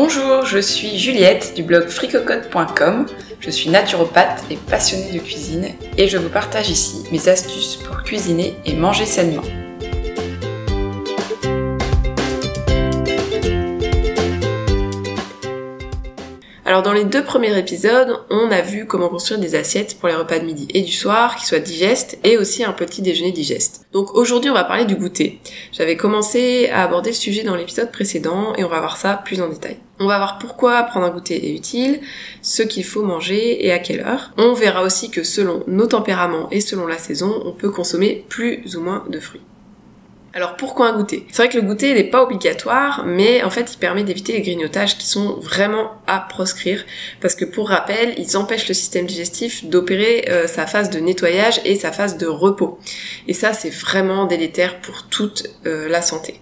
Bonjour, je suis Juliette du blog fricocote.com. Je suis naturopathe et passionnée de cuisine et je vous partage ici mes astuces pour cuisiner et manger sainement. Alors dans les deux premiers épisodes, on a vu comment construire des assiettes pour les repas de midi et du soir qui soient digestes et aussi un petit déjeuner digeste. Donc aujourd'hui on va parler du goûter. J'avais commencé à aborder le sujet dans l'épisode précédent et on va voir ça plus en détail. On va voir pourquoi prendre un goûter est utile, ce qu'il faut manger et à quelle heure. On verra aussi que selon nos tempéraments et selon la saison, on peut consommer plus ou moins de fruits. Alors pourquoi un goûter? C'est vrai que le goûter n'est pas obligatoire, mais en fait il permet d'éviter les grignotages qui sont vraiment à proscrire, parce que pour rappel, ils empêchent le système digestif d'opérer euh, sa phase de nettoyage et sa phase de repos. Et ça c'est vraiment délétère pour toute euh, la santé.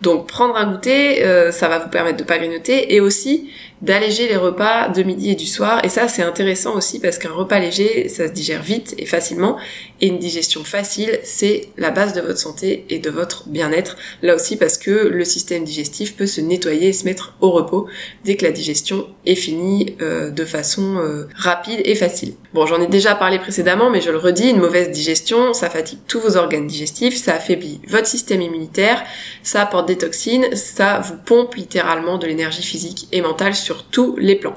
Donc prendre un goûter, euh, ça va vous permettre de pas grignoter et aussi d'alléger les repas de midi et du soir. Et ça, c'est intéressant aussi parce qu'un repas léger, ça se digère vite et facilement. Et une digestion facile, c'est la base de votre santé et de votre bien-être. Là aussi parce que le système digestif peut se nettoyer et se mettre au repos dès que la digestion est finie euh, de façon euh, rapide et facile. Bon, j'en ai déjà parlé précédemment, mais je le redis, une mauvaise digestion, ça fatigue tous vos organes digestifs, ça affaiblit votre système immunitaire, ça apporte des toxines, ça vous pompe littéralement de l'énergie physique et mentale tous les plans.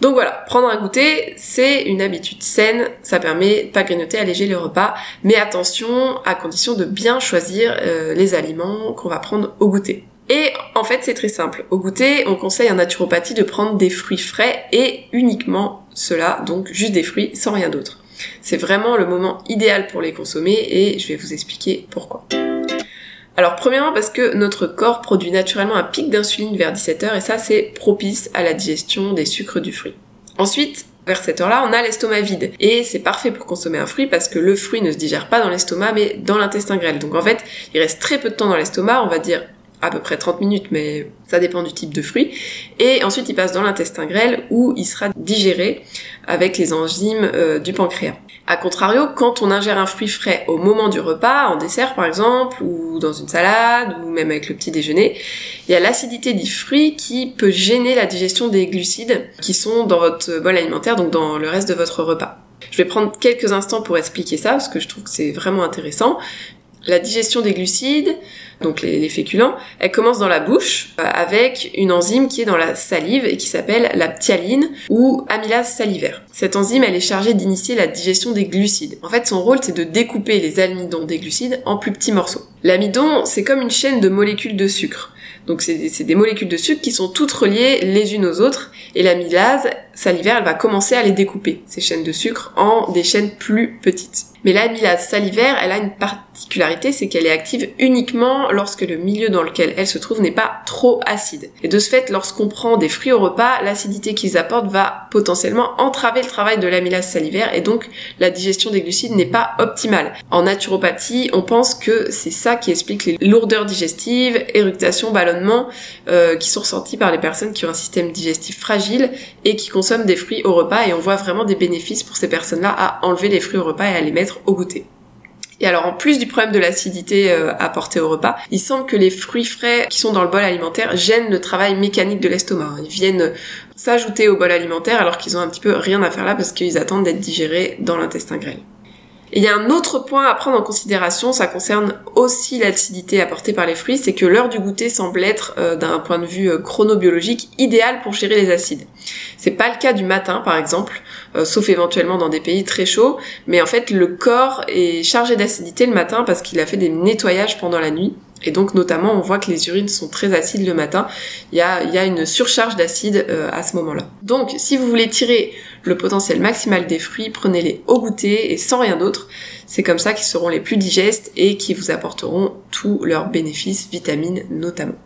Donc voilà, prendre un goûter, c'est une habitude saine, ça permet pas grignoter, alléger les repas, mais attention à condition de bien choisir euh, les aliments qu'on va prendre au goûter. Et en fait, c'est très simple. Au goûter, on conseille en naturopathie de prendre des fruits frais et uniquement cela, donc juste des fruits sans rien d'autre. C'est vraiment le moment idéal pour les consommer et je vais vous expliquer pourquoi. Alors premièrement parce que notre corps produit naturellement un pic d'insuline vers 17h et ça c'est propice à la digestion des sucres du fruit. Ensuite, vers cette heure-là, on a l'estomac vide. Et c'est parfait pour consommer un fruit parce que le fruit ne se digère pas dans l'estomac mais dans l'intestin grêle. Donc en fait, il reste très peu de temps dans l'estomac, on va dire à peu près 30 minutes, mais ça dépend du type de fruit. Et ensuite, il passe dans l'intestin grêle où il sera digéré avec les enzymes euh, du pancréas. A contrario, quand on ingère un fruit frais au moment du repas, en dessert par exemple, ou dans une salade, ou même avec le petit déjeuner, il y a l'acidité du fruit qui peut gêner la digestion des glucides qui sont dans votre bol alimentaire, donc dans le reste de votre repas. Je vais prendre quelques instants pour expliquer ça, parce que je trouve que c'est vraiment intéressant. La digestion des glucides, donc les, féculents, elle commence dans la bouche euh, avec une enzyme qui est dans la salive et qui s'appelle la ptyaline ou amylase salivaire. Cette enzyme, elle est chargée d'initier la digestion des glucides. En fait, son rôle, c'est de découper les amidons des glucides en plus petits morceaux. L'amidon, c'est comme une chaîne de molécules de sucre. Donc c'est des molécules de sucre qui sont toutes reliées les unes aux autres et l'amylase salivaire, elle va commencer à les découper, ces chaînes de sucre, en des chaînes plus petites. Mais l'amylase salivaire, elle a une particularité, c'est qu'elle est active uniquement lorsque le milieu dans lequel elle se trouve n'est pas trop acide. Et de ce fait, lorsqu'on prend des fruits au repas, l'acidité qu'ils apportent va potentiellement entraver le travail de l'amylase salivaire et donc la digestion des glucides n'est pas optimale. En naturopathie, on pense que c'est ça qui explique les lourdeurs digestives, éructations, ballonnements euh, qui sont ressentis par les personnes qui ont un système digestif fragile et qui consomment des fruits au repas et on voit vraiment des bénéfices pour ces personnes-là à enlever les fruits au repas et à les mettre au goûter. Et alors en plus du problème de l'acidité euh, apportée au repas, il semble que les fruits frais qui sont dans le bol alimentaire gênent le travail mécanique de l'estomac. Ils viennent s'ajouter au bol alimentaire alors qu'ils ont un petit peu rien à faire là parce qu'ils attendent d'être digérés dans l'intestin grêle. Et il y a un autre point à prendre en considération, ça concerne aussi l'acidité apportée par les fruits, c'est que l'heure du goûter semble être, euh, d'un point de vue euh, chronobiologique, idéale pour gérer les acides. C'est pas le cas du matin, par exemple, euh, sauf éventuellement dans des pays très chauds, mais en fait le corps est chargé d'acidité le matin parce qu'il a fait des nettoyages pendant la nuit. Et donc notamment on voit que les urines sont très acides le matin. Il y a, il y a une surcharge d'acide à ce moment-là. Donc si vous voulez tirer le potentiel maximal des fruits, prenez-les au goûter et sans rien d'autre. C'est comme ça qu'ils seront les plus digestes et qui vous apporteront tous leurs bénéfices, vitamines notamment.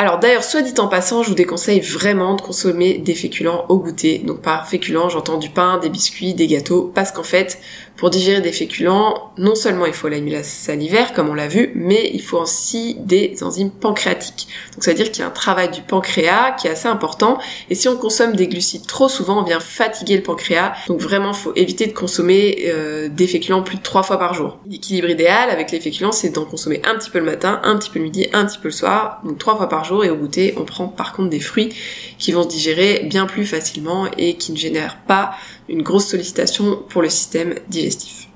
Alors d'ailleurs, soit dit en passant, je vous déconseille vraiment de consommer des féculents au goûter. Donc par féculents, j'entends du pain, des biscuits, des gâteaux, parce qu'en fait, pour digérer des féculents, non seulement il faut l'amylase salivaire, comme on l'a vu, mais il faut aussi des enzymes pancréatiques. Donc ça veut dire qu'il y a un travail du pancréas qui est assez important. Et si on consomme des glucides trop souvent, on vient fatiguer le pancréas. Donc vraiment, il faut éviter de consommer euh, des féculents plus de trois fois par jour. L'équilibre idéal avec les féculents, c'est d'en consommer un petit peu le matin, un petit peu le midi, un petit peu le soir, donc trois fois par jour jour et au goûter, on prend par contre des fruits qui vont se digérer bien plus facilement et qui ne génèrent pas une grosse sollicitation pour le système digestif.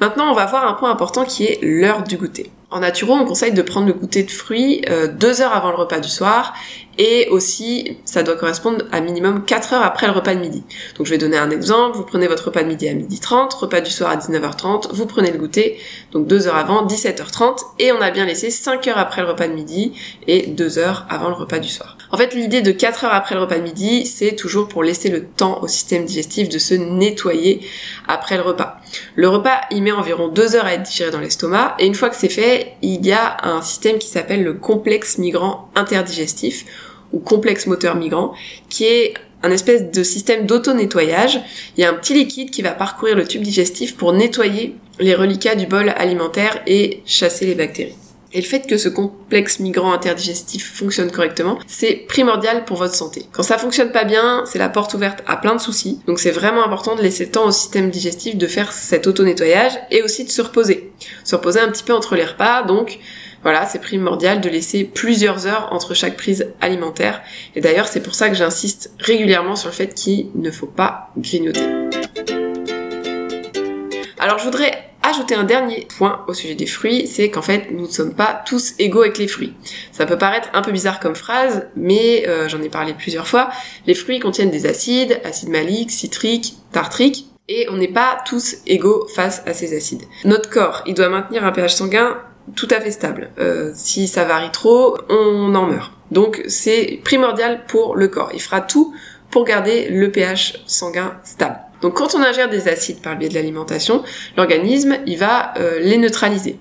Maintenant, on va voir un point important qui est l'heure du goûter. En naturo, on conseille de prendre le goûter de fruits euh, deux heures avant le repas du soir et aussi ça doit correspondre à minimum 4 heures après le repas de midi. Donc je vais donner un exemple, vous prenez votre repas de midi à midi 30, repas du soir à 19h30, vous prenez le goûter, donc 2 heures avant, 17h30, et on a bien laissé 5 heures après le repas de midi et 2 heures avant le repas du soir. En fait l'idée de 4 heures après le repas de midi, c'est toujours pour laisser le temps au système digestif de se nettoyer après le repas. Le repas, il met environ 2 heures à être digéré dans l'estomac, et une fois que c'est fait, il y a un système qui s'appelle le complexe migrant interdigestif, ou complexe moteur migrant, qui est un espèce de système d'auto-nettoyage. Il y a un petit liquide qui va parcourir le tube digestif pour nettoyer les reliquats du bol alimentaire et chasser les bactéries. Et le fait que ce complexe migrant interdigestif fonctionne correctement, c'est primordial pour votre santé. Quand ça fonctionne pas bien, c'est la porte ouverte à plein de soucis. Donc c'est vraiment important de laisser le temps au système digestif de faire cet auto-nettoyage et aussi de se reposer. Se reposer un petit peu entre les repas, donc voilà, c'est primordial de laisser plusieurs heures entre chaque prise alimentaire. Et d'ailleurs, c'est pour ça que j'insiste régulièrement sur le fait qu'il ne faut pas grignoter. Alors, je voudrais ajouter un dernier point au sujet des fruits, c'est qu'en fait, nous ne sommes pas tous égaux avec les fruits. Ça peut paraître un peu bizarre comme phrase, mais euh, j'en ai parlé plusieurs fois. Les fruits contiennent des acides, acides maliques, citriques, tartriques, et on n'est pas tous égaux face à ces acides. Notre corps, il doit maintenir un pH sanguin tout à fait stable. Euh, si ça varie trop, on en meurt. Donc c'est primordial pour le corps. Il fera tout pour garder le pH sanguin stable. Donc quand on ingère des acides par le biais de l'alimentation, l'organisme, il va euh, les neutraliser.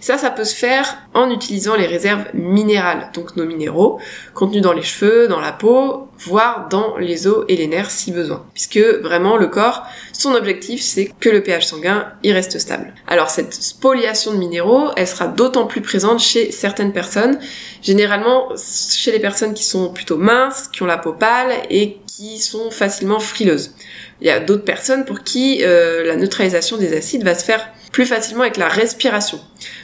Ça, ça peut se faire en utilisant les réserves minérales, donc nos minéraux, contenus dans les cheveux, dans la peau, voire dans les os et les nerfs si besoin. Puisque vraiment le corps, son objectif, c'est que le pH sanguin, il reste stable. Alors cette spoliation de minéraux, elle sera d'autant plus présente chez certaines personnes, généralement chez les personnes qui sont plutôt minces, qui ont la peau pâle et qui sont facilement frileuses. Il y a d'autres personnes pour qui euh, la neutralisation des acides va se faire plus facilement avec la respiration.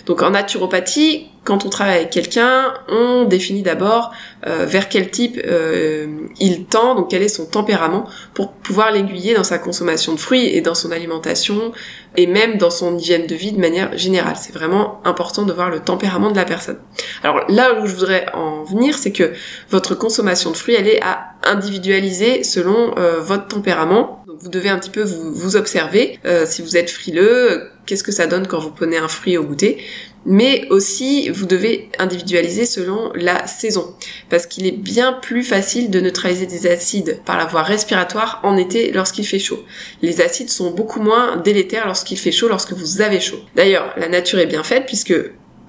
Donc en naturopathie, quand on travaille avec quelqu'un, on définit d'abord euh, vers quel type euh, il tend, donc quel est son tempérament, pour pouvoir l'aiguiller dans sa consommation de fruits et dans son alimentation, et même dans son hygiène de vie de manière générale. C'est vraiment important de voir le tempérament de la personne. Alors là où je voudrais en venir, c'est que votre consommation de fruits, elle est à individualiser selon votre tempérament. Vous devez un petit peu vous, observer. si vous êtes frileux, qu'est-ce que ça donne quand vous prenez un fruit au goûter? Mais aussi vous devez individualiser selon la saison parce qu'il est bien plus facile de neutraliser des acides par la voie respiratoire en été lorsqu'il fait chaud. Les acides sont beaucoup moins délétères lorsqu'il fait chaud, lorsque vous avez chaud. D'ailleurs, la nature est bien faite puisque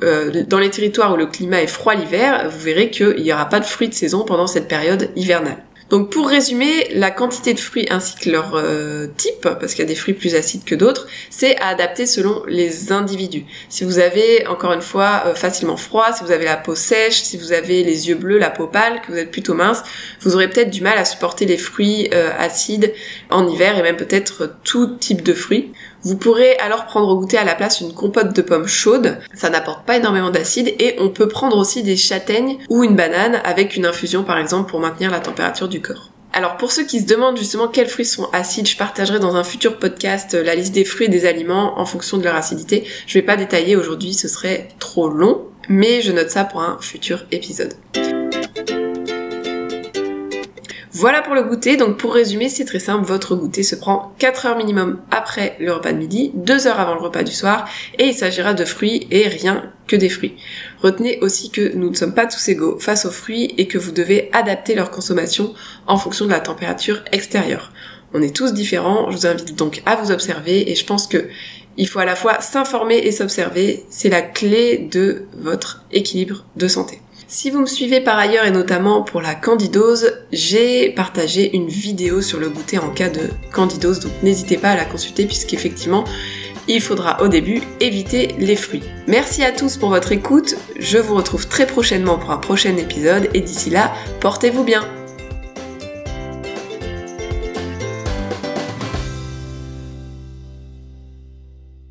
euh, dans les territoires où le climat est froid l'hiver, vous verrez qu'il n'y aura pas de fruits de saison pendant cette période hivernale. Donc pour résumer, la quantité de fruits ainsi que leur euh, type, parce qu'il y a des fruits plus acides que d'autres, c'est à adapter selon les individus. Si vous avez, encore une fois, euh, facilement froid, si vous avez la peau sèche, si vous avez les yeux bleus, la peau pâle, que vous êtes plutôt mince, vous aurez peut-être du mal à supporter les fruits euh, acides en hiver et même peut-être tout type de fruits. Vous pourrez alors prendre au goûter à la place une compote de pommes chaudes, ça n'apporte pas énormément d'acide et on peut prendre aussi des châtaignes ou une banane avec une infusion par exemple pour maintenir la température du corps. Alors pour ceux qui se demandent justement quels fruits sont acides, je partagerai dans un futur podcast la liste des fruits et des aliments en fonction de leur acidité. Je vais pas détailler aujourd'hui, ce serait trop long, mais je note ça pour un futur épisode. Voilà pour le goûter. Donc pour résumer, c'est très simple. Votre goûter se prend 4 heures minimum après le repas de midi, 2 heures avant le repas du soir, et il s'agira de fruits et rien que des fruits. Retenez aussi que nous ne sommes pas tous égaux face aux fruits et que vous devez adapter leur consommation en fonction de la température extérieure. On est tous différents, je vous invite donc à vous observer et je pense que il faut à la fois s'informer et s'observer, c'est la clé de votre équilibre de santé. Si vous me suivez par ailleurs et notamment pour la candidose, j'ai partagé une vidéo sur le goûter en cas de candidose, donc n'hésitez pas à la consulter puisqu'effectivement il faudra au début éviter les fruits. Merci à tous pour votre écoute, je vous retrouve très prochainement pour un prochain épisode et d'ici là, portez-vous bien